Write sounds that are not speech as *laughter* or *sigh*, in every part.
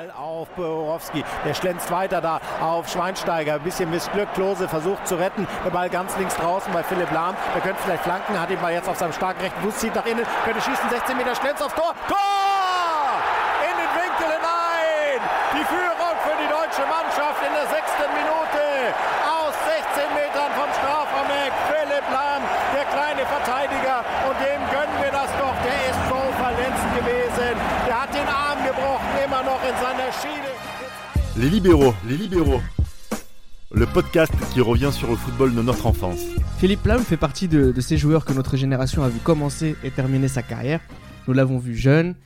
Ball auf Borowski. Der schlänzt weiter da auf Schweinsteiger. Ein bisschen Missglück. Klose versucht zu retten. Der Ball ganz links draußen bei Philipp Lahm. Der könnte vielleicht flanken. Hat ihn mal jetzt auf seinem starken rechten Fuß. Zieht nach innen. Könnte schießen. 16 Meter Schlenz aufs Tor. Tor! In den Winkel hinein. Die Führung für die deutsche Mannschaft in der sechsten Minute. Aus 16 Metern vom Strafraum weg. Philipp Lahm, der kleine Verteidiger. Und dem gönnen wir das doch. Der ist so verletzt gewesen. Der hat gebrochen. Immer noch in seiner Schiene. Les libéraux, les libéraux. Le podcast qui revient sur le football de notre enfance. Philippe Lam fait partie de, de ces joueurs que notre génération a vu commencer et terminer sa carrière. Nous l'avons vu jeune,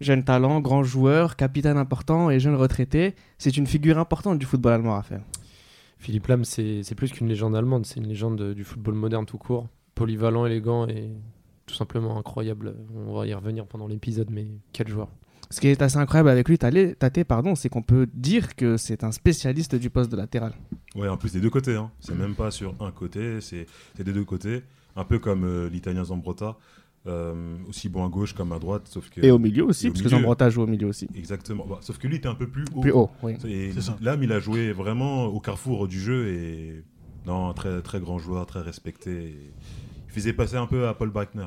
jeune talent, grand joueur, capitaine important et jeune retraité. C'est une figure importante du football allemand, Raphaël. Philippe Lam, c'est c'est plus qu'une légende allemande, c'est une légende du football moderne tout court. Polyvalent, élégant et tout simplement incroyable. On va y revenir pendant l'épisode, mais quel joueur. Ce qui est assez incroyable avec lui, Tate, pardon, c'est qu'on peut dire que c'est un spécialiste du poste de latéral. Ouais, en plus des deux côtés. Hein. C'est même pas sur un côté, c'est des deux côtés. Un peu comme euh, l'italien Zambrotta, euh, aussi bon à gauche comme à droite, sauf que. Et au milieu aussi, parce que milieu. Zambrota joue au milieu aussi. Exactement. Bah, sauf que lui était un peu plus haut. Plus haut, oui. Et. Lam, il a joué vraiment au carrefour du jeu et non, très très grand joueur, très respecté. Il faisait passer un peu à Paul Breitner.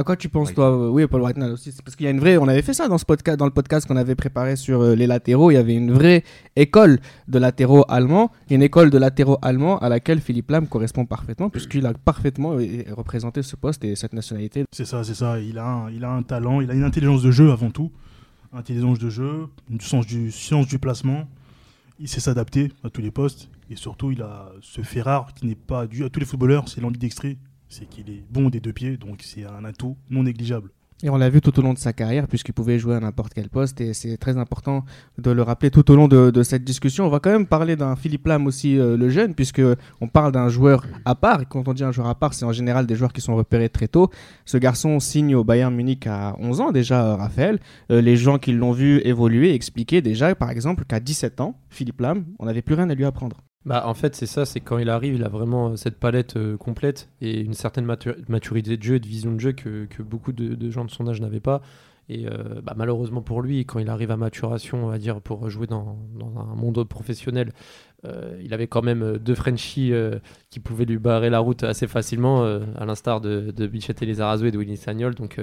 À quoi tu penses, toi euh, Oui, Paul Whitnall aussi. Parce qu'il y a une vraie. On avait fait ça dans, ce podcast, dans le podcast qu'on avait préparé sur euh, les latéraux. Il y avait une vraie école de latéraux allemands. Une école de latéraux allemands à laquelle Philippe Lam correspond parfaitement, puisqu'il a parfaitement euh, représenté ce poste et cette nationalité. C'est ça, c'est ça. Il a, un, il a un talent, il a une intelligence de jeu avant tout. Intelligence de jeu, du sens du, science du placement. Il sait s'adapter à tous les postes. Et surtout, il a ce fait rare qui n'est pas dû à tous les footballeurs, c'est l'ambidextrie. C'est qu'il est bon des deux pieds, donc c'est un atout non négligeable. Et on l'a vu tout au long de sa carrière, puisqu'il pouvait jouer à n'importe quel poste. Et c'est très important de le rappeler tout au long de, cette discussion. On va quand même parler d'un Philippe Lam aussi, euh, le jeune, puisque on parle d'un joueur à part. Et quand on dit un joueur à part, c'est en général des joueurs qui sont repérés très tôt. Ce garçon signe au Bayern Munich à 11 ans déjà, euh, Raphaël. Euh, les gens qui l'ont vu évoluer expliquaient déjà, par exemple, qu'à 17 ans, Philippe Lam, on n'avait plus rien à lui apprendre. Bah, en fait, c'est ça, c'est quand il arrive, il a vraiment euh, cette palette euh, complète et une certaine matu- maturité de jeu et de vision de jeu que, que beaucoup de gens de son âge n'avaient pas. Et euh, bah, malheureusement pour lui, quand il arrive à maturation, on va dire, pour jouer dans, un monde professionnel, euh, il avait quand même euh, deux Frenchies qui pouvaient lui barrer la route assez facilement, à l'instar de, Bichette Elizarazu et de Willy Sagnol. Donc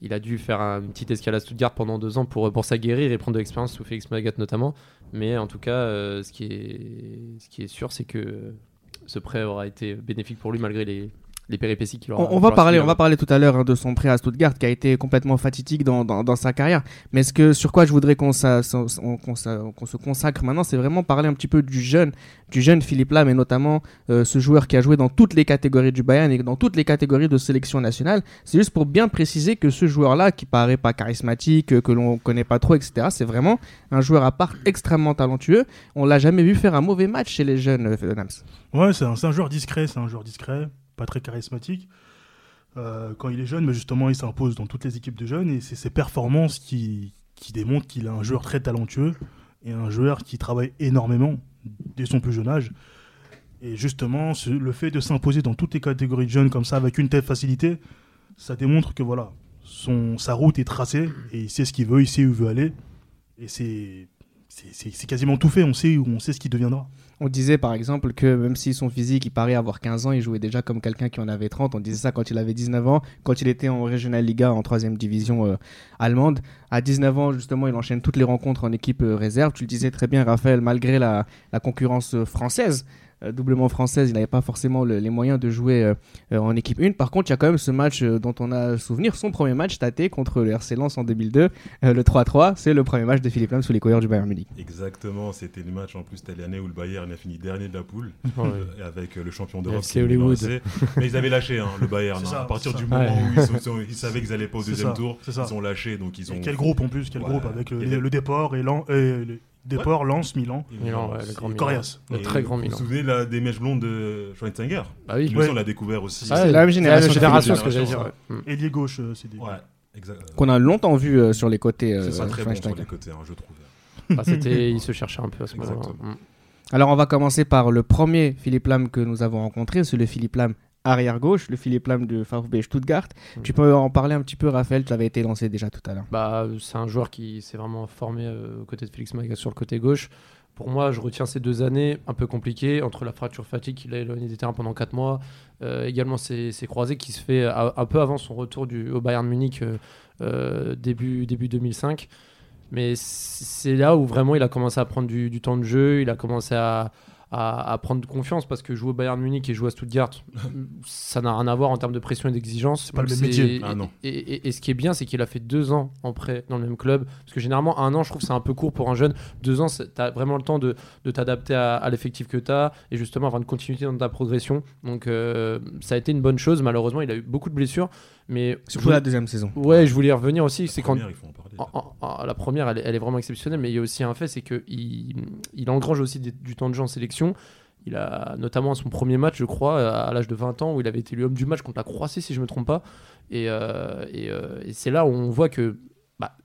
il a dû faire un- une petite escale à Stuttgart pendant deux ans pour, pour s'aguerrir et prendre de l'expérience sous Félix Magath notamment. Mais en tout cas, ce, qui est, ce qui est sûr, c'est que ce prêt aura été bénéfique pour lui malgré les, les péripéties qu'il aura. On, va parler, on va parler tout à l'heure hein, de son prêt à Stuttgart qui a été complètement fatidique dans, dans, dans sa carrière. Mais ce que sur quoi je voudrais qu'on s'a- s'a- se consacre maintenant, c'est vraiment parler un petit peu du jeune, du jeune Philippe Lam et notamment euh, ce joueur qui a joué dans toutes les catégories du Bayern et dans toutes les catégories de sélection nationale. C'est juste pour bien préciser que ce joueur-là, qui paraît pas charismatique, que l'on connaît pas trop, etc., c'est vraiment un joueur à part extrêmement talentueux. On l'a jamais vu faire un mauvais match chez les jeunes, euh, Nams. Ouais, c'est un, c'est un joueur discret, c'est un joueur discret, pas très charismatique. Euh, quand il est jeune, mais justement, il s'impose dans toutes les équipes de jeunes et c'est ses performances qui, qui démontrent qu'il est un joueur très talentueux et un joueur qui travaille énormément dès son plus jeune âge. Et justement, le fait de s'imposer dans toutes les catégories de jeunes comme ça, avec une telle facilité, ça démontre que voilà, son, sa route est tracée et il sait ce qu'il veut, il sait où il veut aller. Et c'est quasiment tout fait, on sait, on sait ce qu'il deviendra. On disait par exemple que même si son physique, il paraît avoir 15 ans, il jouait déjà comme quelqu'un qui en avait 30. On disait ça quand il avait 19 ans, quand il était en Regional Liga en 3 division euh, allemande. À 19 ans, justement, il enchaîne toutes les rencontres en équipe euh, réserve. Tu le disais très bien, Raphaël, malgré la, concurrence euh, française, doublement française, il n'avait pas forcément le- les moyens de jouer euh, euh, en équipe 1. Par contre, il y a quand même ce match euh, dont on a souvenir, son premier match tâté contre le RC Lens en 2002, euh, le 3-3. C'est le premier match de Philippe Lam sous les couleurs du Bayern Munich. Exactement, c'était le match en plus, c'était l'année où le Bayern a fini dernier de la poule *laughs* euh, avec euh, le champion d'Europe. FC Hollywood. Mais ils avaient lâché hein, le Bayern. *laughs* Hein. ça, à partir du ça. moment Ouais. où ils, sont- sont- ils savaient qu'ils allaient pas au deuxième ça, tour, ils ont lâché. Donc ils ont. Et quel groupe en plus, quel Ouais. groupe avec le, Déport et Lan- et le Déport, Lens, Milan, Milan, ouais, le grand. Corias. Le très grand vous Milan. Vous vous souvenez des mèches blondes de Schweinsteiger Bah oui. Lui on l'a découvert aussi. Ah, c'est la même génération. génération, ce que j'allais dire. ouais. Ailier gauche, euh, c'est des. Qu'on a longtemps vu euh, sur les côtés. euh, C'est ça, très bon sur les côtés, hein, je trouve. Bah, c'était, *laughs* il se cherchait un peu à ce moment-là. Mm. Alors on va commencer par le premier Philippe Lam que nous avons rencontré, c'est le Philippe Lam arrière gauche, le Philippe Lam de VfB Stuttgart. Mm. Tu peux en parler un petit peu, Raphaël Tu avais été lancé déjà tout à l'heure. Bah, c'est un joueur qui s'est vraiment formé euh, aux côtés de Félix Magath sur le côté gauche. Pour moi, je retiens ces deux années un peu compliquées entre la fracture fatigue qu'il a éloigné des terrains pendant 4 mois, euh, également ses, ses croisés qui se fait à- un peu avant son retour du, au Bayern Munich euh, euh, début, début 2005. Mais c'est là où vraiment il a commencé à prendre du, du temps de jeu, il a commencé à, à, à prendre confiance parce que jouer au Bayern Munich et jouer à Stuttgart, *laughs* ça n'a rien à voir en termes de pression et d'exigence. pas le même c'est- métier. Ah non. Et, et- et ce qui est bien, c'est qu'il a fait deux ans en prêt dans le même club. Parce que généralement, un an, je trouve c'est un peu court pour un jeune. Deux ans, tu as vraiment le temps de, de t'adapter à, à l'effectif que tu as et justement avoir une continuité dans ta progression. Donc euh, ça a été une bonne chose. Malheureusement, il a eu beaucoup de blessures. Mais Surtout la deuxième saison. Ouais, je voulais y revenir aussi. La C'est quand première, il faut en parler. en- en- en- la première, elle, est- elle est vraiment exceptionnelle, mais il y a aussi un fait, c'est qu'il il engrange aussi des- du temps de jeu en sélection. Il a notamment à son premier match, je crois, à, à l'âge de 20 ans, où il avait été l'homme du match contre la Croatie, si je ne me trompe pas. Et, euh, et, euh, et c'est là où on voit que bah,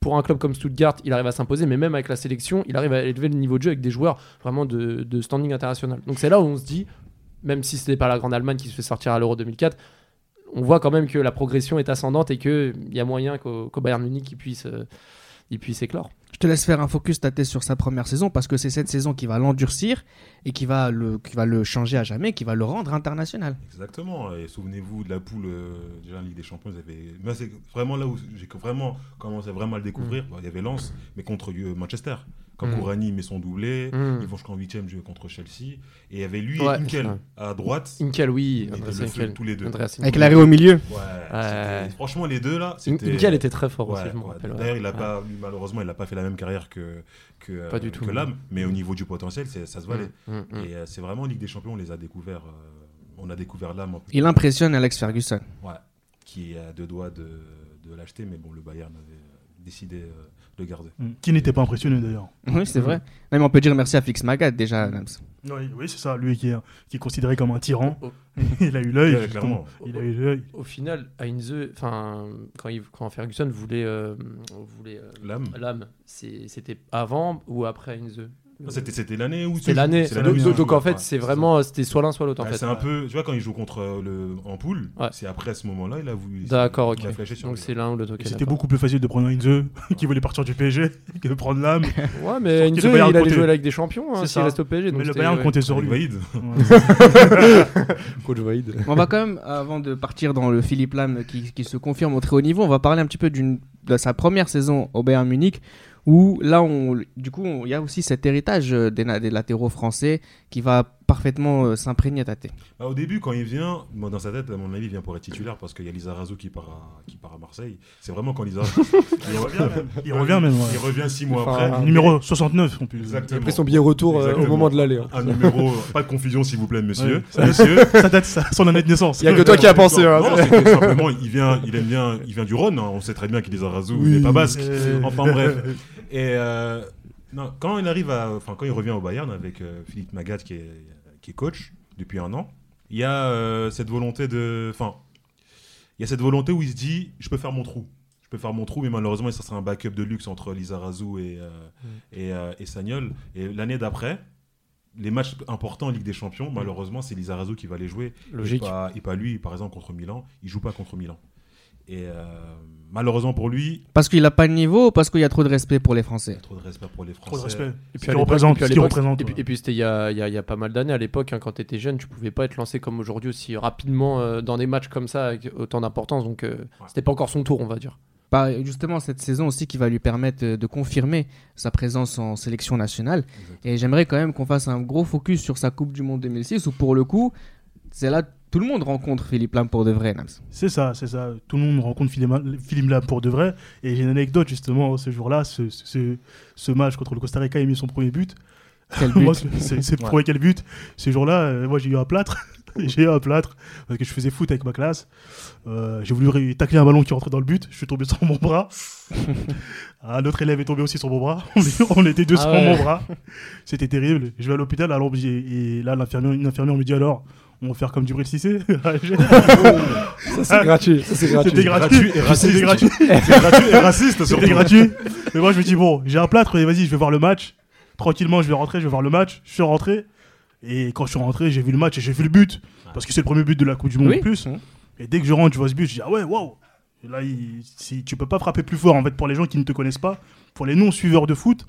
pour un club comme Stuttgart, il arrive à s'imposer, mais même avec la sélection, il arrive à élever le niveau de jeu avec des joueurs vraiment de, de standing international. Donc c'est là où on se dit, même si ce n'est pas la grande Allemagne qui se fait sortir à l'Euro 2004, on voit quand même que la progression est ascendante et qu'il y a moyen qu'au Bayern Munich, il puisse, euh, il puisse éclore. Je te laisse faire un focus ta thèse sur sa première saison parce que c'est cette saison qui va l'endurcir et qui va, le, qui va le changer à jamais, qui va le rendre international. Exactement. Et souvenez-vous de la poule euh, déjà en Ligue des Champions. C'est vraiment là où j'ai vraiment commencé vraiment à le découvrir. Bon, il y avait Lens, mais contre euh, Manchester. Quand Mm. Kourani met son doublé, Mm. ils vont jusqu'en huitième jouer contre Chelsea. Et il y avait lui Ouais, et Inkel à droite. Inkel, oui, Ils le Inkel. tous les deux. Avec l'arrêt au milieu. Ouais, Ouais. c'était- Franchement, les deux là, c'était. Inkel était très fort Ouais, aussi, je me rappelle. D'ailleurs, il a pas, malheureusement, il n'a pas fait la même carrière que, que, euh, Pas du tout, que. Lam, mais au niveau du potentiel, c'est- ça se valait. Mm, mm, mm. Et euh, c'est vraiment en Ligue des Champions, on les a découverts. euh, on a découvert plus. Il impressionne Alex Ferguson. Ouais, qui est à deux doigts de, de l'acheter, mais bon, le Bayern avait euh, décidé euh, de le garder. Mm. Qui n'était pas impressionné d'ailleurs. *laughs* Oui, c'est vrai. Mais on peut dire merci à Fix Magat déjà. Nams. Oui, oui, c'est ça. Lui qui est, qui est considéré comme un tyran. Oh. *laughs* il a eu l'œil. Ouais, justement. clairement. Il a eu l'œil. Au final, Heinze, enfin, quand, il- quand Ferguson voulait, euh, voulait euh, l'âme, c'était avant ou après Heinze c'était c'était l'année où C'est l'année. c'est donc- l'année Donc, donc, en fait, c'est vraiment, c'était soit l'un soit l'autre en Ouais, fait. c'est un peu, tu vois, quand il joue contre euh, le en poule, Ouais. c'est après ce moment-là, il a voulu. D'accord, ok. flashé sur Donc c'est l'un ou l'autre. C'était beaucoup plus facile de prendre un Inze *laughs* qui voulait partir du PSG *laughs* que de prendre l'âme. *laughs* Ouais, mais Bayern il allait jouer avec des champions hein, C'est s'il reste au PSG. donc Mais le c'était- Bayern comptait sur lui. Coach Vaïd. On va quand même, avant de partir dans le Philippe Lam qui, qui se confirme au très haut niveau, on va parler un petit peu d'une- de sa première saison au Bayern Munich, où là, on, du coup, il y a aussi cet héritage euh, des, latéraux français qui va parfaitement euh, s'imprégner à Tate. Bah, au début, quand il vient, dans sa tête, à mon avis, il vient pour être titulaire parce qu'il y a Lizarazu qui part à, qui part à Marseille. C'est vraiment quand Lizarazu. *laughs* il revient, Il revient même. ouais. Il revient six mois Enfin, après. Numéro 69 en plus. Exactement. Après son billet retour euh, au moment de l'aller. hein. Un numéro, pas de confusion s'il vous plaît, monsieur. Ouais. Monsieur. *laughs* Ça date ça- son année de naissance. Il y a que toi qui as pensé. hein. Non, que simplement, il vient, il aime bien, il vient du Rhône. hein. On sait très bien qu'il est Lizarazu, il n'est pas basque. Euh, Enfin bref. Et euh, non, quand il arrive à, enfin quand il revient au Bayern avec euh, Philippe Magat qui est, qui est coach depuis un an, il y a euh, cette volonté de, enfin, il y a cette volonté où il se dit, je peux faire mon trou. Je peux faire mon trou, mais malheureusement, ça sera un backup de luxe entre Lizarazu et, euh, et, et Sagnol. Et l'année d'après, les matchs importants en Ligue des Champions, malheureusement, c'est Lizarazu qui va les jouer. Logique. Et pas, et pas lui, par exemple, contre Milan. Il joue pas contre Milan. Et euh, malheureusement pour lui, Parce qu'il n'a pas de niveau ou parce qu'il y a trop de respect pour les Français? A trop de respect pour les Français. Trop de respect. Et puis représente. et puis ouais. c'était il y a, il y a- il y a pas mal d'années à l'époque, hein, quand tu étais jeune, tu pouvais pas être lancé comme aujourd'hui aussi rapidement euh, dans des matchs comme ça avec autant d'importance. Donc euh, c'était pas encore son tour, on va dire. Par- Justement, cette saison aussi qui va lui permettre euh, de confirmer sa présence en sélection nationale. Et j'aimerais quand même qu'on fasse un gros focus sur sa Coupe du Monde 2006 où pour le coup, c'est là tout le monde rencontre Philippe Lam pour de vrai, Nams. C'est ça, c'est ça. Tout le monde rencontre Philippe Philippe Lam pour de vrai. Et j'ai une anecdote justement ce jour-là, ce, ce, ce match contre le Costa Rica, il a mis son premier but. Quel *laughs* but moi, c'est- pour quel but? Ce jour-là, euh, moi j'ai eu un plâtre. *laughs* j'ai eu un plâtre parce que je faisais foot avec ma classe. Euh, j'ai voulu tacler un ballon qui rentrait dans le but. Je suis tombé sur mon bras. *laughs* un autre élève est tombé aussi sur mon bras. On, était deux Ah sur ouais. mon bras. C'était terrible. Je vais à l'hôpital alors, et, et là l'infirmière, une infirmière me dit alors, on va faire comme du Bril Cissé. *laughs* Ça c'est gratuit. Ça, c'est C'était gratuit. Gratuit et raciste. *laughs* C'était gratuit. Gratuit et raciste. C'était gratuit. Mais moi, je me dis, bon, j'ai un plâtre, et vas-y, je vais voir le match. Tranquillement, je vais rentrer, je vais voir le match. Je suis rentré. Et quand je suis rentré, j'ai vu le match et j'ai vu le but. Parce que c'est le premier but de la Coupe du Monde Oui. en plus. Mhm. Et dès que je rentre, je vois ce but, je dis ah ouais, waouh. Là, il- si tu peux pas frapper plus fort en fait pour les gens qui ne te connaissent pas, pour les non suiveurs de foot,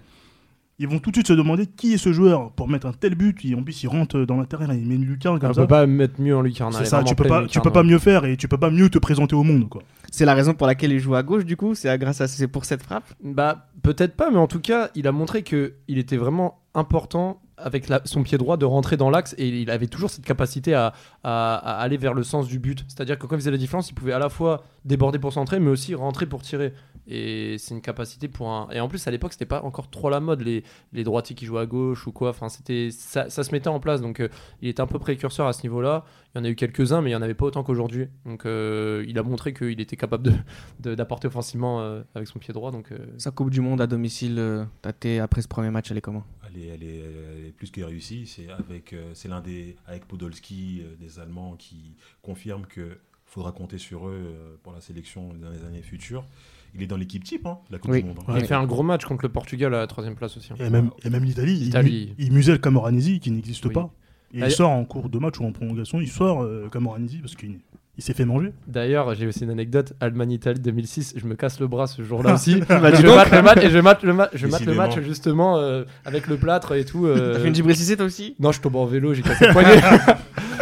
ils vont tout de suite se demander qui est ce joueur pour mettre un tel but. Et en plus, il rentre dans l'intérieur, il met une lucarne On comme peut ça. pas mettre mieux en lucarne. C'est est ça, tu peux pas, tu peux pas ouais. mieux faire et tu peux pas mieux te présenter au monde quoi. C'est la raison pour laquelle il joue à gauche, du coup C'est grâce à c'est pour cette frappe? Bah, peut-être pas, mais en tout cas, il a montré que il était vraiment important avec la- son pied droit de rentrer dans l'axe et il avait toujours cette capacité à, à- à aller vers le sens du but. C'est-à-dire que quand il faisait la différence, il pouvait à la fois déborder pour centrer, mais aussi rentrer pour tirer. Et c'est une capacité pour un. Et en plus, à l'époque, c'était pas encore trop la mode, les, les droitiers qui jouaient à gauche ou quoi. Enfin, c'était ça, ça se mettait en place. Donc, euh, il était un peu précurseur à ce niveau-là. Il y en a eu quelques-uns, mais il y en avait pas autant qu'aujourd'hui. Donc, euh, il a montré qu'il était capable de- de- d'apporter offensivement euh, avec son pied droit. Donc, euh, Sa Coupe du Monde à domicile, euh, Tate, après ce premier match, elle est comment? Elle est, elle est- elle est plus que réussie. C'est avec, euh, c'est l'un des avec Podolski, euh, des Allemands, qui confirme que faudra compter sur eux euh, pour la sélection dans les années futures. Il est dans l'équipe type, hein, la Coupe Oui. du Monde. hein. Il a fait un gros match contre le Portugal à la troisième place aussi. hein. Et même, et même l'Italie, il, il muselle Camoranesi qui n'existe Oui. pas. Et il sort en cours de match ou en prolongation, il sort euh, Camoranesi parce qu'il il s'est fait manger. D'ailleurs, j'ai aussi une anecdote Allemagne-Italie 2006. Je me casse le bras ce jour-là *laughs* aussi. Bah, dis je mate le match et je mate le, ma- je mate le match justement euh, avec le plâtre et tout. euh, T'as fait une Cissé, toi aussi? Non, je tombe en vélo, j'ai cassé le poignet.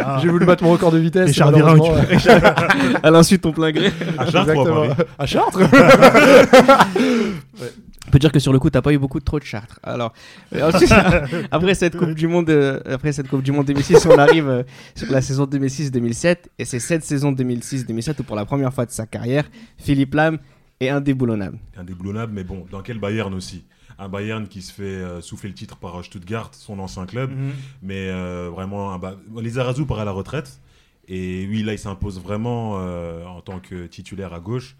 Ah. j'ai voulu battre mon record de vitesse. Et et Charles Virin, malheureusement, tu- *laughs* À l'insu de ton plein gré. À Chartres à exactement. Paris À Chartres *laughs* On peut dire que sur le coup, t'as pas eu beaucoup de trop de chartres. Alors, euh, *laughs* ensuite, *laughs* après cette Coupe du Monde, euh, après cette Coupe du Monde 2006, on arrive euh, sur la saison 2006-2007, et c'est cette saison 2006-2007 où pour la première fois de sa carrière, Philippe Lam est indéboulonnable. Indéboulonnable, mais bon, dans quel Bayern aussi? Un Bayern qui se fait euh, souffler le titre par Stuttgart, son ancien club, mais euh, vraiment, un ba- les Arazou part à la retraite. Et oui, là, il s'impose vraiment euh, en tant que titulaire à gauche.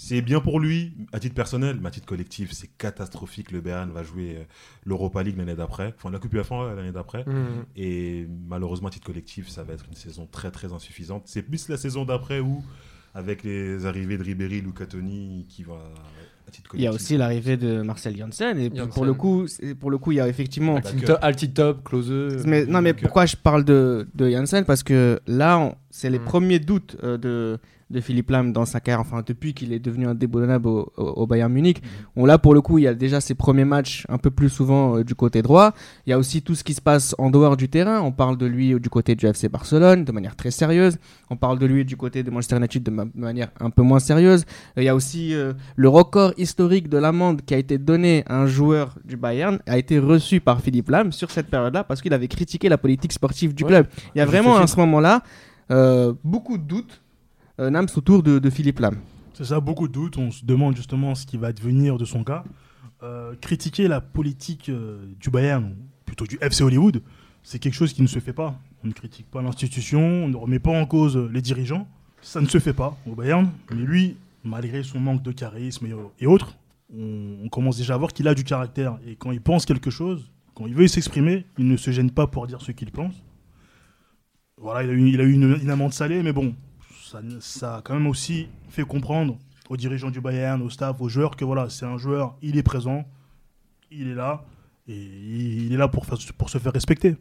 C'est bien pour lui, à titre personnel, mais à titre collectif, c'est catastrophique. Le Bayern va jouer euh, l'Europa League l'année d'après, enfin la Coupe UEFA l'année d'après. Mhm. Et malheureusement, à titre collectif, ça va être une saison très très insuffisante. C'est plus la saison d'après où, avec les arrivées de Ribéry, Luca Toni, qui va à titre Il y a aussi l'arrivée de Marcel Janssen, et Janssen. pour le coup, pour le coup, il y a effectivement. Altid que- top, close. Mais, non, mais pourquoi je parle de, de Janssen? Parce que là, c'est les Mm. premiers doutes euh, de, de Philippe Lam dans sa carrière, enfin depuis qu'il est devenu indéboulonnable au, au, au Bayern Munich. On, là, pour le coup, il y a déjà ses premiers matchs un peu plus souvent euh, du côté droit. Il y a aussi tout ce qui se passe en dehors du terrain. On parle de lui du côté du FC Barcelone de manière très sérieuse. On parle de lui du côté de Manchester United de ma- manière un peu moins sérieuse. Euh, Il y a aussi euh, le record historique de l'amende qui a été donné à un joueur du Bayern a été reçu par Philippe Lam sur cette période-là parce qu'il avait critiqué la politique sportive du Ouais. club. Il y a vraiment à ce moment-là beaucoup de doutes, Nams, autour de, de Philippe Lam. C'est ça, beaucoup de doutes. On se demande justement ce qui va devenir de son cas. Euh, critiquer la politique euh, du Bayern, plutôt du FC Hollywood, c'est quelque chose qui ne se fait pas. On ne critique pas l'institution, on ne remet pas en cause euh, les dirigeants. Ça ne se fait pas au Bayern. Mais lui, malgré son manque de charisme et, autres, on, commence déjà à voir qu'il a du caractère. Et quand il pense quelque chose, quand il veut s'exprimer, il ne se gêne pas pour dire ce qu'il pense. Voilà, il a eu, une amende salée, mais bon, ça, a quand même aussi fait comprendre aux dirigeants du Bayern, au staff, aux joueurs que voilà, c'est un joueur, il est présent, il est là, et il est là pour, pour se faire respecter.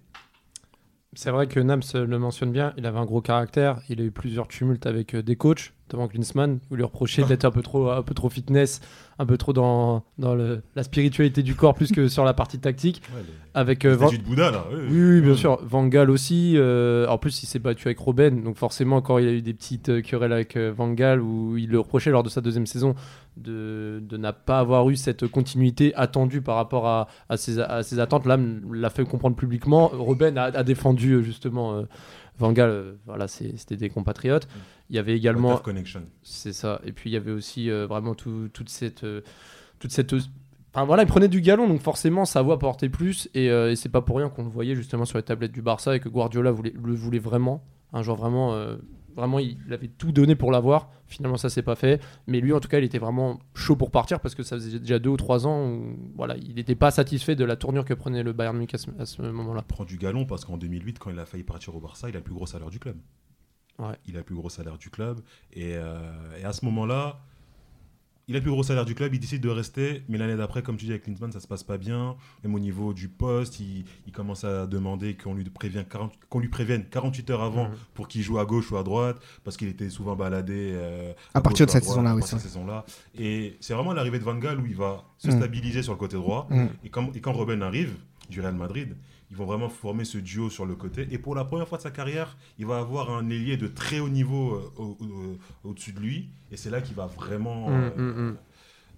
C'est vrai que Nams le mentionne bien, il avait un gros caractère, il a eu plusieurs tumultes avec euh, des coachs, notamment Klinsmann, où lui reprochait *laughs* d'être un peu trop, un peu trop fitness, un peu trop dans, dans le- la spiritualité du corps plus que sur la partie tactique. Ouais, les- Avec euh, Van- de Bouddha, là. oui, Oui, oui, bien sûr. Van Gaal aussi. euh, en plus, il s'est battu avec Robben. Donc, forcément, quand il a eu des petites euh, querelles avec euh, Van Gaal, où il le reprochait lors de sa deuxième saison de, de n'a pas avoir eu cette continuité attendue par rapport à, à, ses, à ses attentes, là, l'a fait comprendre publiquement. Robben a, a défendu justement Van Gaal. euh, voilà, c'était des compatriotes. Il y avait également. C'est ça. Et puis il y avait aussi euh, vraiment tout- toute cette. euh, toute cette Enfin voilà, il prenait du galon, donc forcément sa voix portait plus. Et, euh, et c'est pas pour rien qu'on le voyait justement sur les tablettes du Barça et que Guardiola voulait, le voulait vraiment. Un joueur vraiment. euh, vraiment, il, il avait tout donné pour l'avoir. Finalement, ça s'est pas fait. Mais lui, en tout cas, il était vraiment chaud pour partir parce que ça faisait déjà deux ou trois ans où voilà, il n'était pas satisfait de la tournure que prenait le Bayern Munich à ce, moment-là. prend du galon parce qu'en 2008, quand il a failli partir au Barça, il a le plus gros salaire du club. Ouais. Il a le plus gros salaire du club. Et, euh, et à ce moment-là, il a le plus gros salaire du club, il décide de rester, mais l'année d'après, comme tu dis avec Klinsmann, ça se passe pas bien. Même au niveau du poste, il, il commence à demander qu'on lui, prévienne 40 qu'on lui prévienne 48 heures avant Mhm. pour qu'il joue à gauche ou à droite, parce qu'il était souvent baladé. euh, À partir de cette saison-là, oui, cette saison-là. Et c'est vraiment l'arrivée de Van Gaal où il va se Mhm. stabiliser sur le côté droit. Mhm. Et, quand, et quand Robben arrive, du Real Madrid, ils vont vraiment former ce duo sur le côté. Et pour la première fois de sa carrière, il va avoir un ailier de très haut niveau euh, au- au- au-dessus de lui. Et c'est là qu'il va vraiment Mm, euh, mm, mm.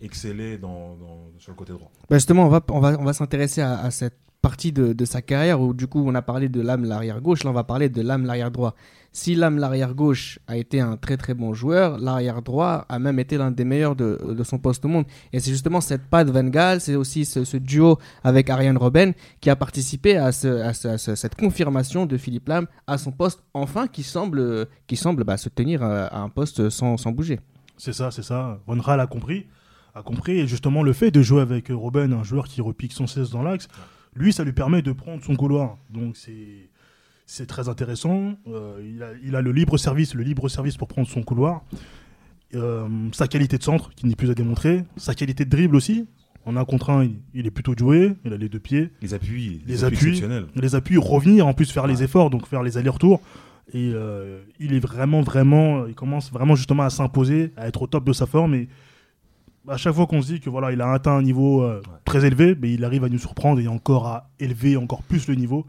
exceller dans, dans- sur le côté droit. Bah, justement, on va, on va, on va s'intéresser à, à cette partie de, de sa carrière où du coup on a parlé de l'âme l'arrière gauche, là on va parler de l'âme l'arrière droit. Si l'âme l'arrière gauche a été un très très bon joueur, l'arrière droit a même été l'un des meilleurs de, de son poste au monde. Et c'est justement cette patte Van Gaal, c'est aussi ce, duo avec Ariane Robben qui a participé à, ce, à, ce- à ce- cette confirmation de Philippe Lam à son poste, enfin qui semble, qui semble bah, se tenir à, à un poste sans, sans bouger. C'est ça, c'est ça. Van Gaal a compris. A compris. Et justement, le fait de jouer avec euh, Robben, un joueur qui repique sans cesse dans l'axe, lui, ça lui permet de prendre son couloir. Donc, c'est. C'est très intéressant. Euh, il, a, il a le libre service, le libre service pour prendre son couloir. Euh, sa qualité de centre, qui n'est plus à démontrer. Sa qualité de dribble aussi. En un contre un, il, il est plutôt doué. Il a les deux pieds. Les appuis, Les appuis. exceptionnels. Les appuis, revenir, en plus faire les efforts, donc faire les allers-retours. Et euh, il est vraiment, vraiment, il commence vraiment justement à s'imposer, à être au top de sa forme. Et à chaque fois qu'on se dit que voilà, il a atteint un niveau très élevé, mais il arrive à nous surprendre et encore à élever encore plus le niveau,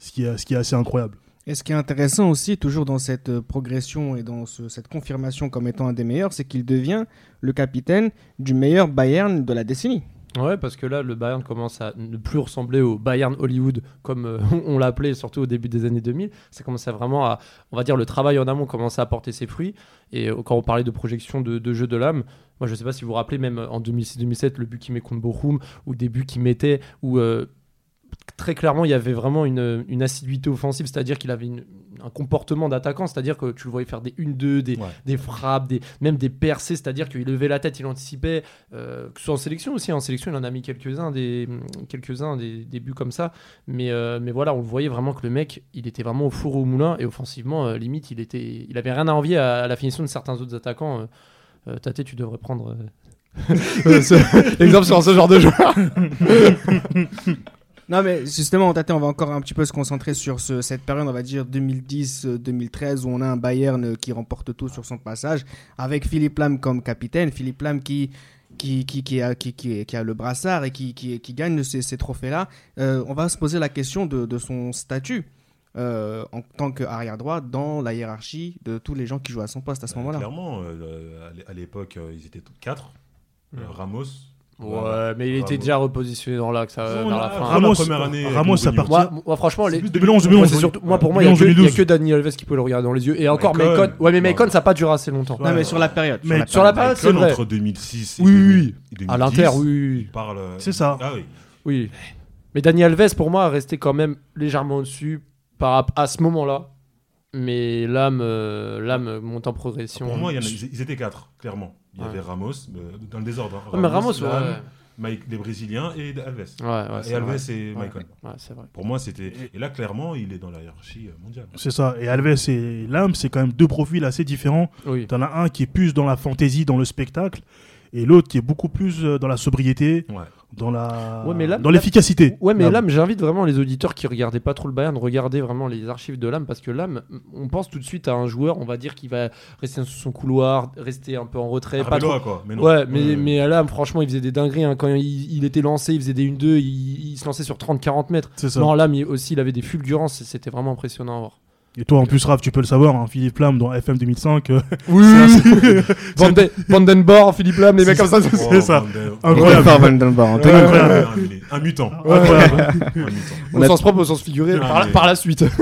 ce qui est, ce qui est assez incroyable. Et ce qui est intéressant aussi, toujours dans cette euh, progression et dans ce- cette confirmation comme étant un des meilleurs, c'est qu'il devient le capitaine du meilleur Bayern de la décennie. Ouais, parce que là, le Bayern commence à ne plus ressembler au Bayern Hollywood comme euh, *laughs* on l'appelait, surtout au début des années 2000. Ça commençait vraiment à, on va dire, le travail en amont commençait à porter ses fruits. Et euh, quand on parlait de projection de, de jeu de l'âme, moi je sais pas si vous vous rappelez, même en 2006-2007, le but qu'il met contre Bochum, ou des buts qu'il mettait, où euh, très clairement il y avait vraiment une, une assiduité offensive, c'est-à-dire qu'il avait une- un comportement d'attaquant, c'est-à-dire que tu le voyais faire des 1-2, des, Ouais. des frappes, des, même des percées, c'est-à-dire qu'il levait la tête, il anticipait, euh, que ce soit en sélection aussi, en sélection il en a mis quelques-uns, des, quelques-uns des, des buts comme ça, mais, euh, mais voilà, on le voyait vraiment que le mec, il était vraiment au four au moulin, et offensivement, euh, limite, il, était, il avait rien à envier à, à la finition de certains autres attaquants. Euh, euh, Tate, tu devrais prendre euh, *laughs* euh, ce- *laughs* exemple sur ce genre de joueur. *laughs* Non, mais justement, on va encore un petit peu se concentrer sur ce- cette période, on va dire 2010-2013, où on a un Bayern euh, qui remporte tout sur son passage, avec Philippe Lam comme capitaine. Philippe Lam qui, qui, qui, qui, a, qui, qui, qui a le brassard et qui, qui, qui gagne ces, ces trophées-là. Euh, on va se poser la question de, de son statut euh, en tant qu'arrière droit dans la hiérarchie de tous les gens qui jouent à son poste à ce Euh, moment-là. Clairement, euh, à l'é- à l'époque, euh, ils étaient quatre. Euh. Ramos. Ouais, mais il était Ramos. déjà repositionné dans l'axe euh, vers la fin. Ramos, Ramos, première année Ramos, ça part- Moi, moi, franchement, les, plus 2011, moi, 2011, c'est surtout- moi, pour moi, il n'y a, 2011, que- il y a 2012. que Dani Alves qui peut le regarder dans les yeux. Et encore, Maicon. Ouais, mais. Maicon, ça n'a pas duré assez longtemps. Non, mais sur la période. Mais sur la période, c'est vrai. entre 2006 et Oui, 2000 oui, et 2010, À l'Inter, oui, euh, C'est ça. Ah oui. Oui. Mais Dani Alves, pour moi, restait quand même légèrement au-dessus par à ce moment-là. Mais l'âme, euh, l'âme monte en progression. Pour moi, il y en a- ils étaient quatre, clairement. Il y Ouais. avait Ramos, euh, dans le désordre. hein. Ouais, mais Ramos, ouais. Mike- les Brésiliens et Alves. Ouais, ouais, et Alves vrai. et Maicon. Ouais, c'est vrai. Pour moi, c'était. Et là, clairement, il est dans la hiérarchie mondiale. C'est ça. Et Alves et Lam, c'est quand même deux profils assez différents. Oui. T'en as un qui est plus dans la fantaisie, dans le spectacle, et l'autre qui est beaucoup plus euh, dans la sobriété, Ouais. Dans la, Ouais, mais Lam- dans l'efficacité. Ouais, mais Lam. l'âme, j'invite vraiment les auditeurs qui regardaient pas trop le Bayern, regarder vraiment les archives de l'âme, parce que l'âme, on pense tout de suite à un joueur, on va dire, qui va rester sous son couloir, rester un peu en retrait, pas trop. Arbeloa, quoi. Mais non. Ouais, mais, Ouais. mais l'âme, franchement, il faisait des dingueries. hein. Quand il, il était lancé, il faisait des 1-2, il, il se lançait sur 30-40 mètres. C'est ça. Non, l'âme aussi, il avait des fulgurances, c'était vraiment impressionnant à voir. Et toi, en plus, Raph, tu peux le savoir, hein, Philippe Lam dans FM 2005. euh, Oui, *laughs* Vandenborg, Philippe Lam, les mecs comme ça. Oh, c'est ça. Incroyable. Par Van Den Bar, en tout Ouais, incroyable. un mutant. Incroyable. Un mutant. On Au sens propre, au sens figuré, par, par la suite. *laughs*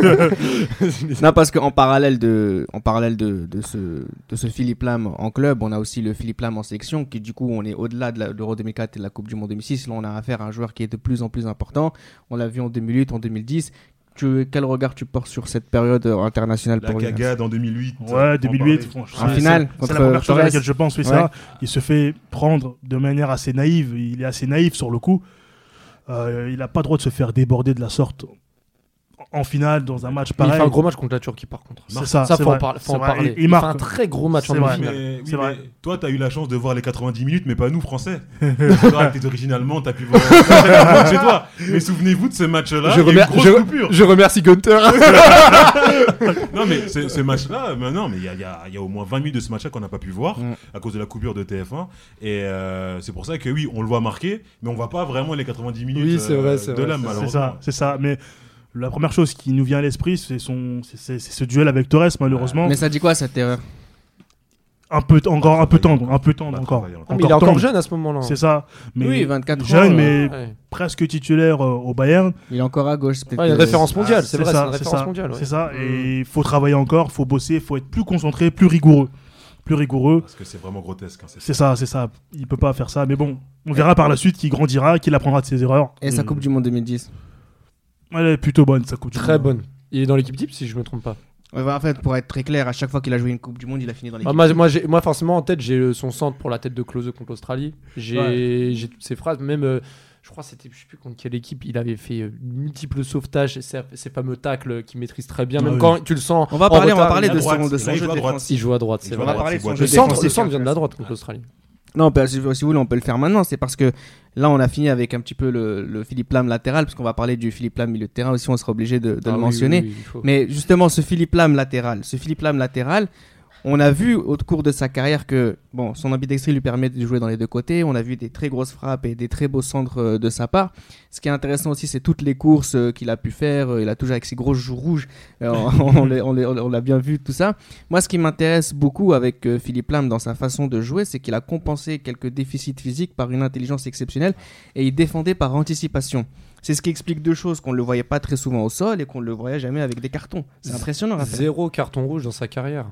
*laughs* Non, parce qu'en parallèle de, en parallèle de, de ce, de ce Philippe Lam en club, on a aussi le Philippe Lam en sélection, qui du coup, on est au-delà de l'Euro 2004 et de la Coupe du Monde 2006. Là, on a affaire à un joueur qui est de plus en plus important. On l'a vu en 2008, en 2010. Tu, quel regard tu portes sur cette période euh, internationale La pour lui cagade en 2008. Ouais, on 2008, parlait. franchement. En c'est- finale, c'est contre la première chose à laquelle je pense, oui, Ouais. ça. Il se fait prendre de manière assez naïve. Il est assez naïf sur le coup. Euh, il n'a pas le droit de se faire déborder de la sorte en finale dans un match Mais il pareil. fait un gros match contre la Turquie par contre. C'est ça, Ça, faut en, par- faut en parler. Il- il Il, marque. fait un très gros match en vrai. demi-finale. Mais, oui, vrai. mais toi, t'as eu la chance de voir les 90 minutes, mais pas nous, Français. *laughs* toi, t'es d'origine allemande, t'as pu voir chez toi. Mais souvenez-vous de ce match-là. Je remer- remercie Gunter. *laughs* Non, mais ce, ce match-là, mais il y a, y y au moins 20 minutes de ce match-là qu'on n'a pas pu voir Mm. à cause de la coupure de TF1. Et euh, c'est pour ça que oui, on le voit marquer, mais on voit pas vraiment les 90 minutes Oui, c'est euh, vrai, c'est de l'âme, c'est ça, c'est ça. Mais la première chose qui nous vient à l'esprit, c'est son, c'est- ce duel avec Torres, malheureusement. Mais ça dit quoi cette erreur? Un peu, encore un peu tendre, un peu tendre Pas encore. travailler encore. Mais il est encore tendre. jeune à ce moment-là. C'est ça. Mais Oui, 24 ans, jeune, euh, mais Ouais. presque titulaire euh, au Bayern. Il est encore à gauche. c'est Ouais, il y a une référence mondiale, c'est vrai, c'est ça, une c'est référence ça, mondiale. ouais. C'est ça. Et il faut travailler encore, faut bosser, faut être plus concentré, plus rigoureux, plus rigoureux. Parce que c'est vraiment grotesque. hein, c'est- C'est ça, c'est ça. Il peut pas faire ça. Mais bon, on verra par la suite qu'il grandira, qu'il apprendra de ses erreurs. Et sa. Coupe du Monde 2010. Elle est plutôt bonne, sa coupe du Très Monde. bonne. Il est dans l'équipe type si je me trompe pas. Ouais, bah, en fait, pour être très clair, à chaque fois qu'il a joué une Coupe du Monde, il a fini dans Ah, l'équipe. moi, moi, j'ai- moi, forcément, en tête, j'ai euh, son centre pour la tête de Klose contre l'Australie. J'ai Ouais. j'ai toutes ses phrases, même. euh, je crois que c'était, je sais plus contre quelle équipe, il avait fait euh, multiples sauvetages, ces, ces fameux tacles qu'il maîtrise très bien, Ah même oui. quand tu le sens. On va en parler, on va retard, parler il de à droite, son, de et son il jeu joue à droite. défensif. Il joue à droite, c'est Il vrai. joue à On va parler de son droite, jeu Le centre, le défensif. centre vient de la droite contre l'Australie. Non, que si vous voulez, on peut le faire maintenant. C'est parce que là, on a fini avec un petit peu le, le Philippe Lam latéral, parce qu'on va parler du Philippe Lam milieu de terrain aussi. On sera obligé de, de Ah le oui, mentionner. oui, oui. Mais justement, ce Philippe Lam latéral, ce Philippe Lam latéral, on a vu au cours de sa carrière que bon, son ambidextrie lui permet de jouer dans les deux côtés. On a vu des très grosses frappes et des très beaux centres euh, de sa part. Ce qui est intéressant aussi, c'est toutes les courses euh, qu'il a pu faire. Euh, Il a toujours avec ses grosses joues rouges. *laughs* On l'a- bien vu, tout ça. Moi, ce qui m'intéresse beaucoup avec Philippe Lam dans sa façon de jouer, c'est qu'il a compensé quelques déficits physiques par une intelligence exceptionnelle et il défendait par anticipation. C'est ce qui explique deux choses qu'on ne le voyait pas très souvent au sol et qu'on ne le voyait jamais avec des cartons. C'est impressionnant. Zéro carton rouge dans sa carrière.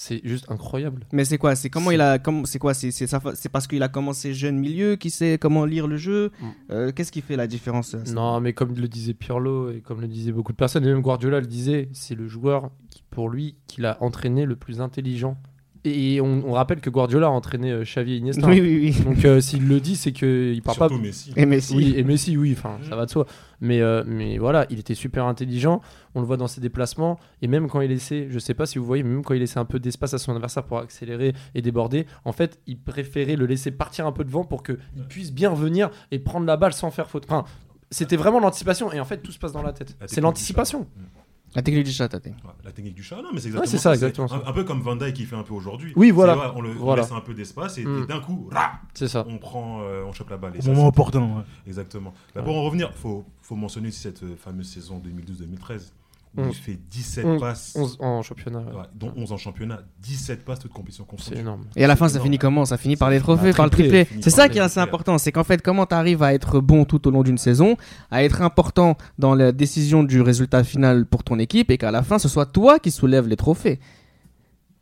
C'est juste incroyable. Mais c'est quoi? C'est comment il a c'est quoi? C'est c'est parce qu'il a commencé jeune milieu qui sait comment lire le jeu? Mm. Euh, Qu'est-ce qui fait la différence ça Non, mais comme le disait Pirlo et comme le disaient beaucoup de personnes, et même Guardiola le disait, c'est le joueur qui, pour lui, qu'il a entraîné le plus intelligent. Et on, on rappelle que Guardiola a entraîné euh, Xavi et Iniesta. Oui oui oui. Donc euh, s'il le dit, c'est qu'il parle pas. Surtout Messi. Et Messi. Oui, et Messi, oui, enfin, ça va de soi. Mais, euh, mais voilà, il était super intelligent. On le voit dans ses déplacements. Et même quand il laissait, je sais pas si vous voyez, mais même quand il laissait un peu d'espace à son adversaire pour accélérer et déborder, en fait, il préférait le laisser partir un peu devant pour qu'il puisse bien revenir et prendre la balle sans faire faute. Enfin, c'était vraiment l'anticipation. Et en fait, tout se passe dans la tête. C'est l'anticipation. Mm. La technique du chat, Tate. Ouais, La technique du chat, non, mais c'est exactement c'est ça, exactement Un, ça. un peu comme Van Dyke qui fait un peu aujourd'hui. Oui, voilà. on le on Voilà. laisse un peu d'espace et, Mm. et d'un coup, rah, C'est ça. on prend, euh, on chope la balle. Et Au ça, moment c'est- opportun. ouais. Exactement. Bah, Pour en revenir, faut, faut mentionner aussi cette euh, fameuse saison 2012-2013 où il Onze. fait 17 Onze. passes, 11 en championnat. ouais. ouais, dont 11 en championnat, 17 passes toutes compétitions C'est confondues. énorme. Et à la fin, C'est ça énorme. finit comment? Ça finit par les trophées, par le triplé. C'est ça qui est assez important. C'est qu'en fait, comment tu arrives à être bon tout au long d'une saison, à être important dans la décision du résultat final pour ton équipe et qu'à la fin, ce soit toi qui soulève les trophées?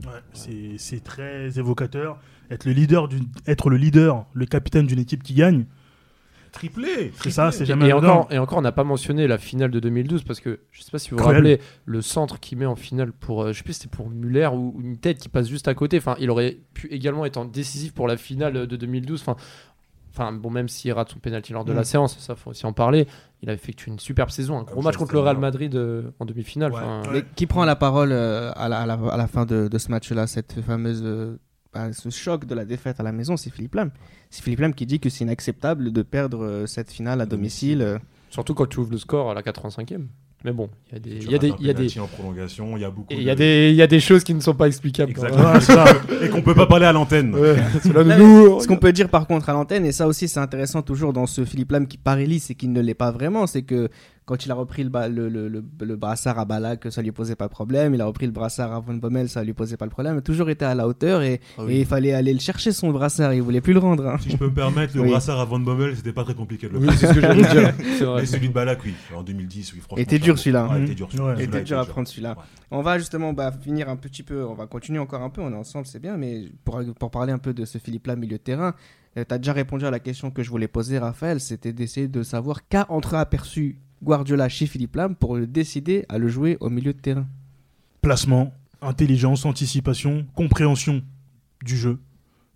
Ouais, c'est c'est très évocateur. Être le leader, d'une- être le leader, le capitaine d'une équipe qui gagne, Triplé c'est ça, c'est Et, jamais et encore, et encore, on n'a pas mentionné la finale de 2012 parce que je sais pas si vous vous rappelez le centre qu'il met en finale pour, euh, je sais plus si c'était pour Muller ou ou une tête qui passe juste à côté. Enfin, il aurait pu également être en décisif pour la finale de 2012. Enfin, enfin bon, même s'il rate son penalty lors de la Mm. séance, ça faut aussi en parler. Il a effectué une superbe saison, un gros Comme match contre le Real. Madrid euh, en demi-finale. Ouais. Enfin, Ouais. Mais qui prend la parole euh, à, la, à la- à la fin de, de ce match-là, cette fameuse, euh, bah, ce choc de la défaite à la maison, c'est Philippe Lam. C'est Philippe Lam qui dit que c'est inacceptable de perdre euh, cette finale à domicile. euh. Surtout quand tu ouvres le score à la 85e. Mais bon, il y a des, il y a des, il y a des, penalty en prolongation, il y a beaucoup et de- il y a des, il y a des choses qui ne sont pas explicables. Exactement. Ça. *laughs* et qu'on peut pas parler à l'antenne. Ouais, *laughs* Ce qu'on peut dire par contre à l'antenne, et ça aussi c'est intéressant toujours dans ce Philippe Lam qui paraît lisse et qui ne l'est pas vraiment, c'est que quand il a repris le, ba- le, le, le- le brassard à Balak, ça lui posait pas de problème, il a repris le brassard à Von Bommel, ça lui posait pas le problème, il a toujours été à la hauteur et, Ah et il fallait aller le chercher son brassard, il voulait plus le rendre. hein. Si je peux me permettre, le Oui. brassard à Van Bommel, c'était pas très compliqué de le Oui, faire. c'est ce que j'allais dire. *laughs* C'est vrai. Mais celui de Balak, oui, en 2010, oui, franchement. Il était dur, celui-là. Ouais, il Mhm. était dur. Ouais. était à prendre celui-là. Ouais. On va justement bah, finir un petit peu, on va continuer encore un peu, on est ensemble, c'est bien, mais pour, pour parler un peu de ce Philippe-là, milieu de terrain, tu as déjà répondu à la question que je voulais poser, Raphaël, c'était d'essayer de savoir qu'a entre-aperçu Guardiola chez Philippe Lam pour le décider à le jouer au milieu de terrain. Placement, intelligence, anticipation, compréhension du jeu.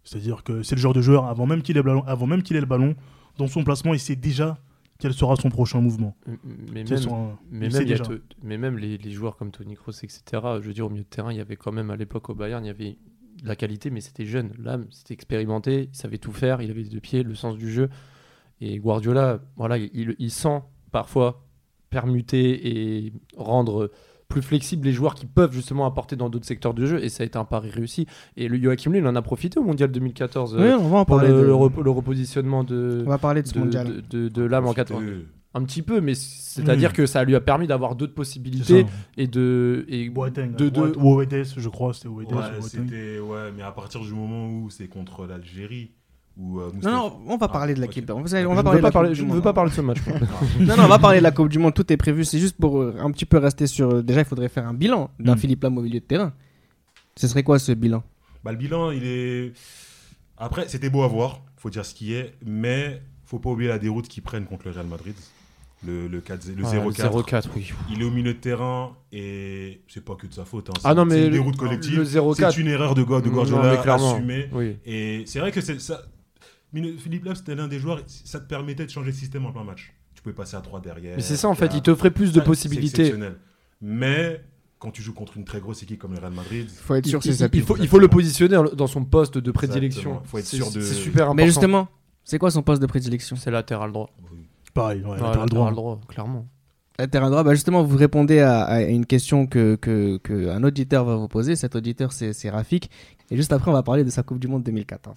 C'est-à-dire que c'est le genre de joueur, avant même qu'il ait, le ballon- avant même qu'il ait le ballon, dans son placement, il sait déjà quel sera son prochain mouvement. Mais même, mais déjà. mais les, les joueurs comme Tony Kroos, etc., je veux dire, au milieu de terrain, il y avait quand même à l'époque au Bayern, il y avait de la qualité, mais c'était jeune. Là, c'était expérimenté, il savait tout faire, il avait les deux pieds, le sens du jeu. Et Guardiola, voilà, il, il sent parfois permuter et rendre plus flexibles les joueurs qui peuvent justement apporter dans d'autres secteurs du jeu. Et ça a été un pari réussi. Et le Joachim il en a profité au Mondial 2014 Oui, on va en pour parler. le, de- le rep- le repositionnement de, On va parler de ce de, mondial. de, de- de l'âme en 80. C'était- Un petit peu, mais c'est-à-dire Oui. que ça lui a permis d'avoir d'autres possibilités et de. Et Boateng, de- je crois. Ouais, c'était ouais, mais à partir du moment où c'est contre l'Algérie ou euh, Non, on va Ah, parler de l'équipe. On va, on je va ne parler veux, de pas la parler, Coupe je du ne veux Monde. pas parler de ce match. Non, non, on va parler de la Coupe du Monde. Tout est prévu. C'est juste pour euh, un petit peu rester sur. Déjà, il faudrait faire un bilan d'un Mm. Philippe Lam au milieu de terrain. Ce serait quoi ce bilan? Bah, le bilan, il est. Après, c'était beau à voir, faut dire ce qui est, mais faut pas oublier la déroute qu'ils prennent contre le Real Madrid. Le, le 4 le Ouais, 0-4. 0-4, oui. Il est au milieu de terrain et c'est pas que de sa faute. hein, Ah c'est- non, c'est mais une le- déroute collective. le 0-4. C'est une erreur de, de Guardiola assumée. Oui. Et c'est vrai que c'est ça. Philippe Lam, c'était l'un des joueurs, ça te permettait de changer de système en plein match. Tu pouvais passer à 3 derrière. Mais c'est ça en fait, il t'offrait plus de possibilités. exceptionnel. Mais quand tu joues contre une très grosse équipe comme le Real Madrid, Il faut être Il, sûr que il- c'est ça. il faut, il faut le positionner dans son poste de prédilection. Faut être C'est- sûr de- C'est super important. Mais justement, c'est quoi son poste de prédilection? C'est latéral droit. Pareil, ouais, Ouais, latéral droit. droit, clairement. Latéral droit, bah justement, vous répondez à, à une question que, que, que un auditeur va vous poser. Cet auditeur, c'est c'est Rafik. Et juste après, on va parler de sa Coupe du Monde 2014.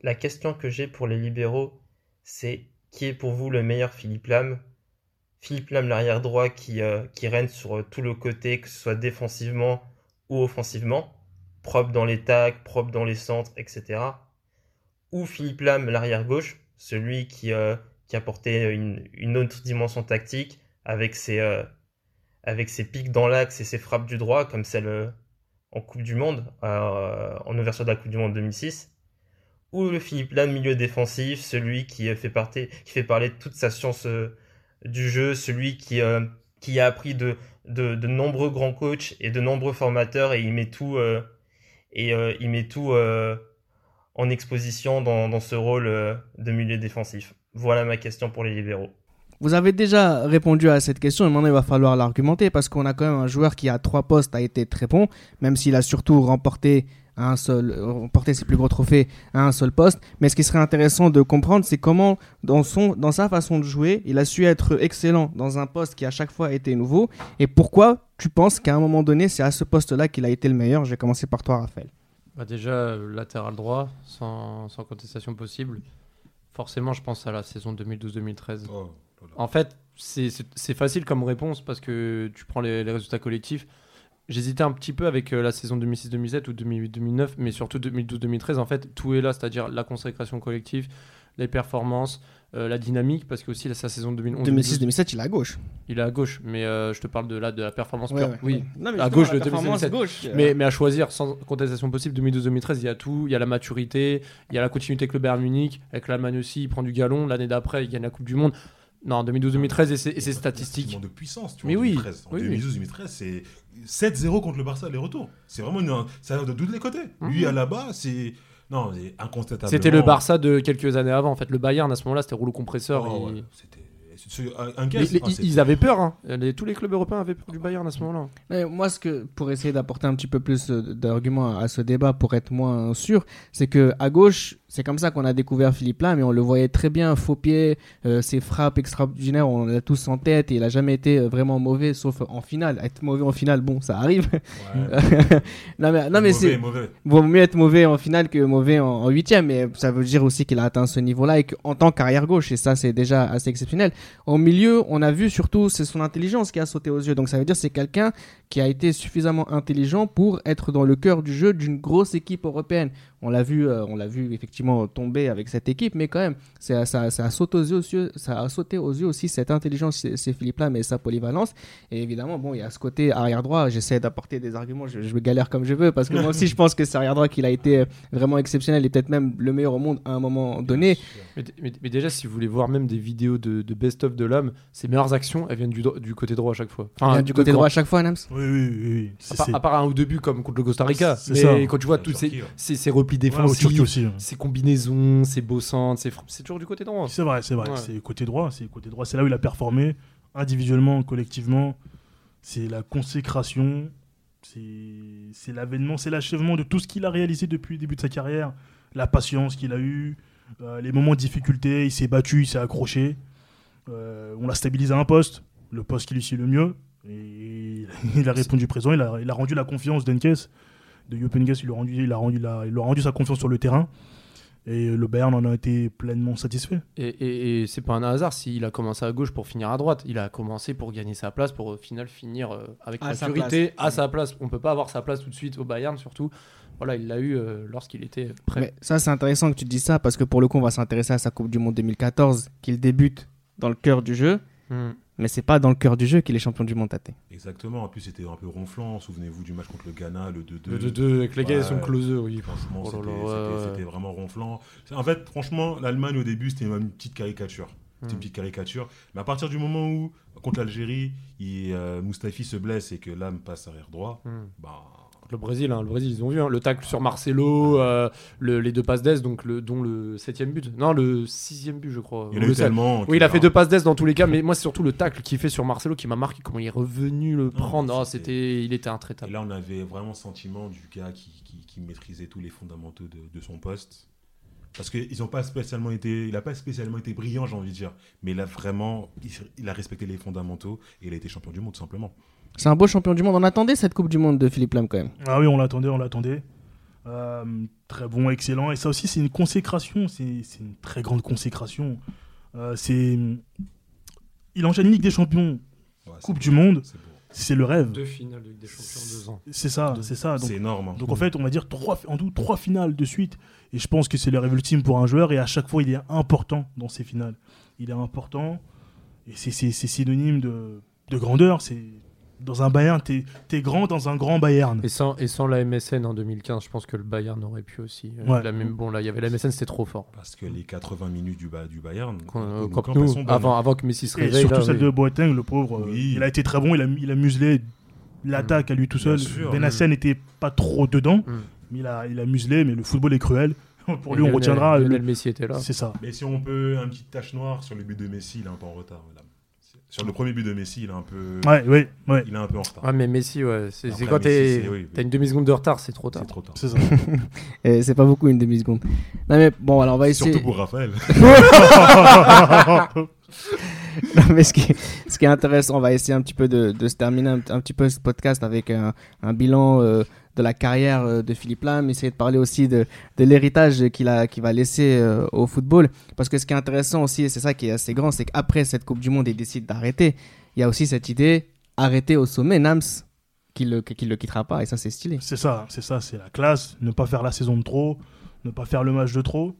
La question que j'ai pour les libéraux, c'est qui est pour vous le meilleur Philippe Lam Philippe Lam, l'arrière droit qui, euh, qui règne sur euh, tout le côté, que ce soit défensivement ou offensivement, propre dans les tacs, propre dans les centres, etc. Ou Philippe Lam, l'arrière gauche, celui qui, euh, qui apportait une, une autre dimension tactique avec ses, euh, avec ses pics dans l'axe et ses frappes du droit, comme celle euh, en Coupe du Monde, en ouverture de la Coupe du Monde 2006 ou le Philippe Lam milieu défensif, celui qui euh, qui fait parler de toute sa science euh, du jeu, celui qui, euh, a appris de, nombreux grands coachs et de nombreux formateurs et il met tout, en exposition dans, dans ce rôle de milieu défensif. Voilà ma question pour les libéraux. Vous avez déjà répondu à cette question et maintenant il va falloir l'argumenter parce qu'on a quand même un joueur qui à trois postes a été très bon, même s'il a surtout remporté à un seul, euh, remporté ses plus gros trophées à un seul poste. Mais ce qui serait intéressant de comprendre, c'est comment dans, son, dans sa façon de jouer, il a su être excellent dans un poste qui à chaque fois été nouveau. Et pourquoi tu penses qu'à un moment donné, c'est à ce poste-là qu'il a été le meilleur? Je vais commencer par toi, Raphaël. Bah déjà, euh, latéral droit, sans, sans contestation possible. Forcément, je pense à la saison 2012-2013. Oh, là, là. En fait, c'est- facile comme réponse parce que tu prends les, les résultats collectifs. J'hésitais un petit peu avec euh, la saison 2006-2007 ou 2008-2009, mais surtout 2012-2013. En fait, tout est là, c'est-à-dire la consécration collective, les performances, euh, la dynamique, parce que aussi la- sa saison 2011 2006-2007, il est à gauche. il est à gauche, mais euh, je te parle de la, de la performance Ouais, pure. ouais. Oui, Non, mais À gauche, performance 2007. gauche, euh, mais, mais à choisir sans contestation possible, 2012-2013, il y a tout. Il y a la maturité, il y a la continuité avec le Bayern Munich, avec l'Allemagne aussi, il prend du galon. L'année d'après, il gagne la Coupe du Monde. Non, 2012-2013 et ses, et ses statistiques. de puissance, tu Mais vois, en oui, 2013. En oui, oui. 2012-2013, c'est 7-0 contre le Barça, les retours. C'est vraiment une, ça de tous les côtés. Lui, Mhm. à là-bas, c'est. Non, c'est incontestablement. C'était le Barça de quelques années avant. En fait, le Bayern à ce moment-là, c'était rouleau compresseur. Oh, et- ouais, C'était. c'est- c'est un- un Mais caisse. les- Ah, ils, avaient peur. hein. Les- tous les clubs européens avaient peur du Bayern à ce moment-là. Mais moi, ce que, pour essayer d'apporter un petit peu plus euh, d'arguments à ce débat, pour être moins sûr, c'est que à gauche, c'est comme ça qu'on a découvert Philippe Lam, mais on le voyait très bien, faux pied, euh, ses frappes extraordinaires, on l'a tous en tête, et il a jamais été euh, vraiment mauvais, sauf en finale. Être mauvais en finale, bon, ça arrive. Ouais. *laughs* non mais, non, mais c'est vaut mieux être mauvais en finale que mauvais en, en huitième, mais ça veut dire aussi qu'il a atteint ce niveau-là et qu'en tant qu'arrière gauche, et ça c'est déjà assez exceptionnel. Au milieu, on a vu surtout c'est son intelligence qui a sauté aux yeux, donc ça veut dire c'est quelqu'un qui a été suffisamment intelligent pour être dans le cœur du jeu d'une grosse équipe européenne. On l'a vu, euh, on l'a vu effectivement tomber avec cette équipe, mais quand même, ça, ça, ça a sauté aux yeux, ça a sauté aux yeux aussi cette intelligence, c'est Philippe Lam et sa polyvalence. Et évidemment, bon, il y a ce côté arrière droit. J'essaie d'apporter des arguments, je, je me galère comme je veux parce que moi aussi, je pense que c'est arrière droit qu'il a été vraiment exceptionnel et peut-être même le meilleur au monde à un moment donné. Mais, mais- mais déjà, si vous voulez voir même des vidéos de, de best-of de l'homme, ses meilleures actions, elles viennent du, côté droit à chaque fois. Vient du côté droit à chaque fois, Nams. Oui, oui, oui. oui. À part, c'est- à part un ou deux buts comme contre le Costa Rica. Mais ça. quand tu vois tous ces, ces, ces replis Ouais, aussi. hein. ces combinaisons, ses beaux centres, ses c'est toujours du côté droit. C'est vrai, c'est vrai. Ouais. C'est côté droit, c'est côté droit. C'est là où il a performé, individuellement, collectivement. C'est la consécration, c'est c'est l'avènement, c'est l'achèvement de tout ce qu'il a réalisé depuis le début de sa carrière. La patience qu'il a eue, euh, les moments de difficulté, il s'est battu, il s'est accroché. Euh, on l'a stabilisé à un poste, le poste qui lui suit le mieux. Et *laughs* il a répondu présent, il a, il a rendu la confiance d'Enkes, de Yopenges, il, a rendu- il, a rendu la- il lui a rendu sa confiance sur le terrain. Et le Bayern en a été pleinement satisfait. Et, et, et c'est pas un hasard s'il a commencé à gauche pour finir à droite. Il a commencé pour gagner sa place, pour au final finir euh, avec À sa maturité place. à sa place. On peut pas avoir sa place tout de suite au Bayern, surtout. Voilà, il l'a eu euh, lorsqu'il était prêt. Mais ça, c'est intéressant que tu dis ça parce que pour le coup, on va s'intéresser à sa Coupe du Monde 2014, qu'il débute dans le cœur du jeu, Hmm. Mais c'est pas dans le cœur du jeu qu'il est champion du monde, Tate. Exactement. En plus, c'était un peu ronflant. Souvenez-vous du match contre le Ghana, le 2-2. Le 2-2 avec les gars, ils sont oui. Franchement, Oh c'était ouais, vraiment ronflant. En fait, franchement, l'Allemagne au début, c'était une petite caricature. C'était Hmm. une petite caricature. Mais à partir du moment où, contre l'Algérie, il, euh, Mustafi se blesse et que l'âme passe arrière droit, Hmm. bah, Le Brésil, hein, le Brésil, ils ont vu hein, le tacle sur Marcelo, euh, le- les deux passes d'aise, donc le, dont le septième but. Non, le sixième but, je crois. il y a le eu tellement. Oui, il a fait deux passes d'aise dans tous les cas, mais moi, c'est surtout le tacle qu'il fait sur Marcelo qui m'a marqué, comment il est revenu le prendre. Oh, c'était- il était Et intraitable. là, on avait vraiment le sentiment du gars qui, qui- qui maîtrisait tous les fondamentaux de, de son poste. Parce qu'il n'a pas spécialement été, il a pas spécialement été brillant, j'ai envie de dire. Mais il a vraiment, il, il a respecté les fondamentaux et il a été champion du monde, tout simplement. C'est un beau champion du monde. On attendait cette Coupe du Monde de Philippe Lam quand même. Ah oui, on l'attendait, on l'attendait. Euh, très bon, excellent. Et ça aussi, c'est une consécration. C'est une très grande consécration. Euh, c'est. Il enchaîne Ligue des Champions, Ouais, Coupe du Monde. C'est le rêve. Deux finales de Ligue des Champions en deux ans. C'est ça, c'est ça. Donc, C'est énorme. hein. donc en fait, on va dire trois, en tout trois finales de suite. Et je pense que c'est le rêve ultime pour un joueur. Et à chaque fois, il est important dans ces finales. Il est important. Et c'est synonyme de, de grandeur. C'est dans un Bayern, t'es es grand dans un grand Bayern. Et sans, et sans la MSN en 2015, je pense que le Bayern aurait pu aussi. euh, Ouais. la même, bon, là, il y avait la MSN, c'était trop fort. Parce que les 80 minutes du, Ba- du Bayern, Quand, euh, nous, sont avant, avant que Messi se Et réveille. surtout là, celle oui. de Boateng, le pauvre. euh. Il a été très bon, il a, il a muselé l'attaque à lui tout seul. Benacer n'était pas trop dedans, Mm. mais il a, il a muselé, mais le football est cruel. *laughs* Pour Et lui, on Lionel- retiendra. Lionel le- Messi était là. C'est ça. Mais si on peut, un petit tache noire sur le but de Messi, il est un peu en retard, madame. Sur le premier but de Messi, il est un peu, Ouais, ouais, ouais. il est un peu en retard. Ouais, mais Messi, ouais, c'est Après, quand Messi, t'es- c'est- oui, oui. t'as une demi-seconde de retard, c'est trop tard. C'est trop tard. C'est ça. *laughs* Et c'est pas beaucoup une demi-seconde. Non mais bon, alors on va essayer. Surtout pour Raphaël. *laughs* *laughs* *laughs* Ce qui, est, intéressant, on va essayer un petit peu de, se terminer un, petit peu ce podcast avec un, bilan euh, de la carrière euh, de Philippe Lam, essayer de parler aussi de, l'héritage qu'il qu'il va laisser euh, au football. Parce que ce qui est intéressant aussi, et c'est ça qui est assez grand, c'est qu'après cette Coupe du Monde, il décide d'arrêter. Il y a aussi cette idée, arrêter au sommet, Nams, qu'il ne le quittera pas, et ça c'est stylé. C'est ça, c'est ça, c'est la classe. Ne pas faire la saison de trop, ne pas faire le match de trop.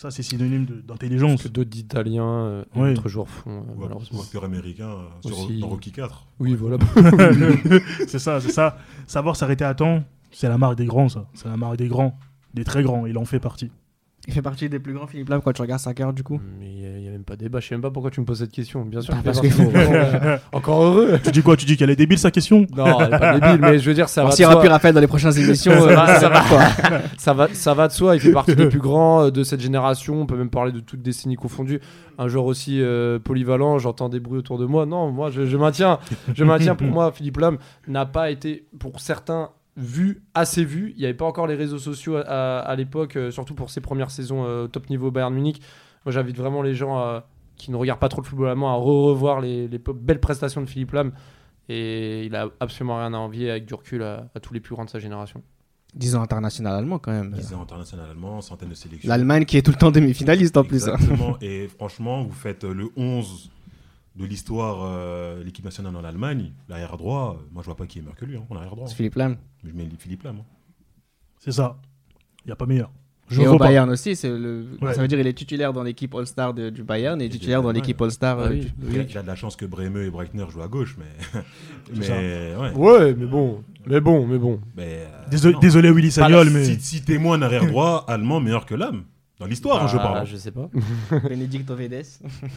Ça, c'est synonyme d'intelligence. que d'autres Italiens euh, Oui. d'autres joueurs font, euh, Ou malheureusement. acteur américain euh, sur, Aussi. dans Rocky 4. Oui, voilà. *laughs* *laughs* c'est ça, c'est ça. Savoir s'arrêter à temps, c'est la marque des grands, ça. C'est la marque des grands, des très grands. Il en fait partie. Il fait partie des plus grands Philippe Lam quand tu regardes sa carrière du coup. Mais il n'y a, même pas débat. Je sais même pas pourquoi tu me poses cette question. Bien sûr, Bah, parce qu'il faut- vraiment, euh, *laughs* encore heureux. tu dis quoi? Tu dis qu'elle est débile sa question? Non, elle est pas *laughs* débile, mais je veux dire, ça On va, de s'y plus Raphaël dans les prochaines émissions. ça, euh, va, ça, va, *laughs* ça, va, ça va de soi, il fait partie des plus grands euh, de cette génération. On peut même parler de toute décennie confondue. Un joueur aussi euh, polyvalent, j'entends des bruits autour de moi. Non, moi je, je maintiens. Je maintiens pour moi, Philippe Lam n'a pas été, pour certains, vu, assez vu. Il n'y avait pas encore les réseaux sociaux à, à- à l'époque, euh, surtout pour ses premières saisons euh, top niveau Bayern Munich. Moi j'invite vraiment les gens à- qui ne regardent pas trop le football allemand à re-revoir les, belles prestations de Philippe Lam. Et il a absolument rien à envier avec du recul à, à tous les plus grands de sa génération. Disons international allemand quand même. 10 ans international allemand, centaines de sélections. L'Allemagne qui est tout le temps demi-finaliste en plus. hein. Exactement. *laughs* Et franchement, vous faites euh, le 11 de l'histoire, euh, l'équipe nationale en Allemagne, l'arrière droit, euh, moi je vois pas qui est meilleur que lui, hein, en arrière droit. C'est Philippe Lam. Je mets Philippe Lam. hein. C'est ça. Il n'y a pas meilleur. Je et au vois pas. Bayern aussi, c'est le... Ouais. ça veut dire il est titulaire dans l'équipe All-Star de- du Bayern et, de titulaire dans l'Allemagne. l'équipe All-Star Ah euh, oui. du- Il, a, il a de la chance que Bremeux et Breitner jouent à gauche, mais. *laughs* mais ça. ouais. Ouais, mais bon, mais bon, mais bon. Mais, euh, Désolé, non. désolé Willy Sagnol, mais. Si, si témoin arrière droit allemand meilleur que l'âme. Dans l'histoire, hein, je Bah, parle. Je sais pas. *laughs* Benedicto Vedes.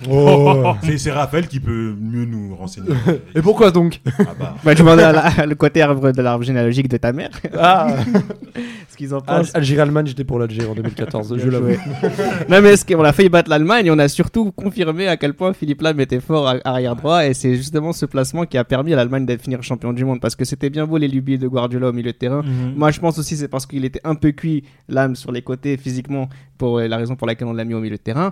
Oh, c'est c'est Raphaël qui peut mieux nous renseigner. Et pourquoi donc Ah bah. *laughs* Bah, je demandais à la- le côté arbre de l'arbre généalogique de ta mère. Ah, *laughs* Ce qu'ils en Al- pensent. Algérie-Allemagne, j'étais pour l'Algérie en 2014, je l'avoue. non mais ce qu'on a failli battre l'Allemagne, on a surtout confirmé à quel point Philippe Lam était fort à- arrière droit et c'est justement ce placement qui a permis à l'Allemagne d'être finir champion du monde parce que c'était bien beau les lubies de Guardiola au milieu de terrain. Mhm. Moi je pense aussi c'est parce qu'il était un peu cuit l'âme sur les côtés physiquement pour la raison pour laquelle on l'a mis au milieu de terrain.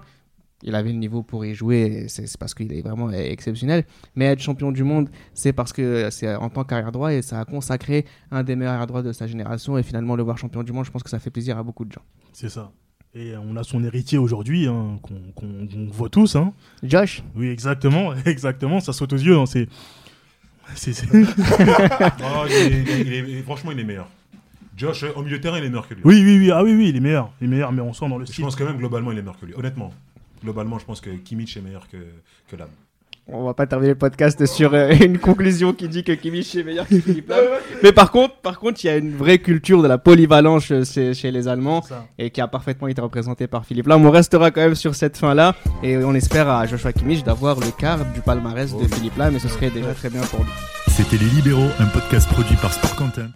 Il avait le niveau pour y jouer, c'est parce qu'il est vraiment exceptionnel. Mais être champion du monde, c'est parce que c'est en tant qu'arrière droit et ça a consacré un des meilleurs arrière droits de sa génération. Et finalement, le voir champion du monde, je pense que ça fait plaisir à beaucoup de gens. C'est ça. Et on a son héritier aujourd'hui, hein, qu'on voit tous. Hein. Josh Oui, exactement, *laughs* exactement, ça saute aux yeux. hein, c'est... Oh, *laughs* franchement, il est meilleur. Josh, au milieu de terrain, il est meilleur que lui. Oui, oui, oui, ah oui, oui, il est meilleur. Il est meilleur, mais on sent dans le Je pense que même globalement, il est meilleur que lui. Honnêtement, globalement, je pense que Kimmich est meilleur que, que Lam. On va pas terminer le podcast sur euh, une conclusion qui dit que Kimmich est meilleur que *laughs* Philippe Lam. Mais par contre, par contre, il y a une vraie culture de la polyvalence chez, chez les Allemands et qui a parfaitement été représentée par Philippe Lam. On restera quand même sur cette fin-là et on espère à Joshua Kimmich d'avoir le quart du palmarès de Philippe Lam et ce serait déjà très bien pour lui. C'était Les Libéraux, un podcast produit par Sport Content.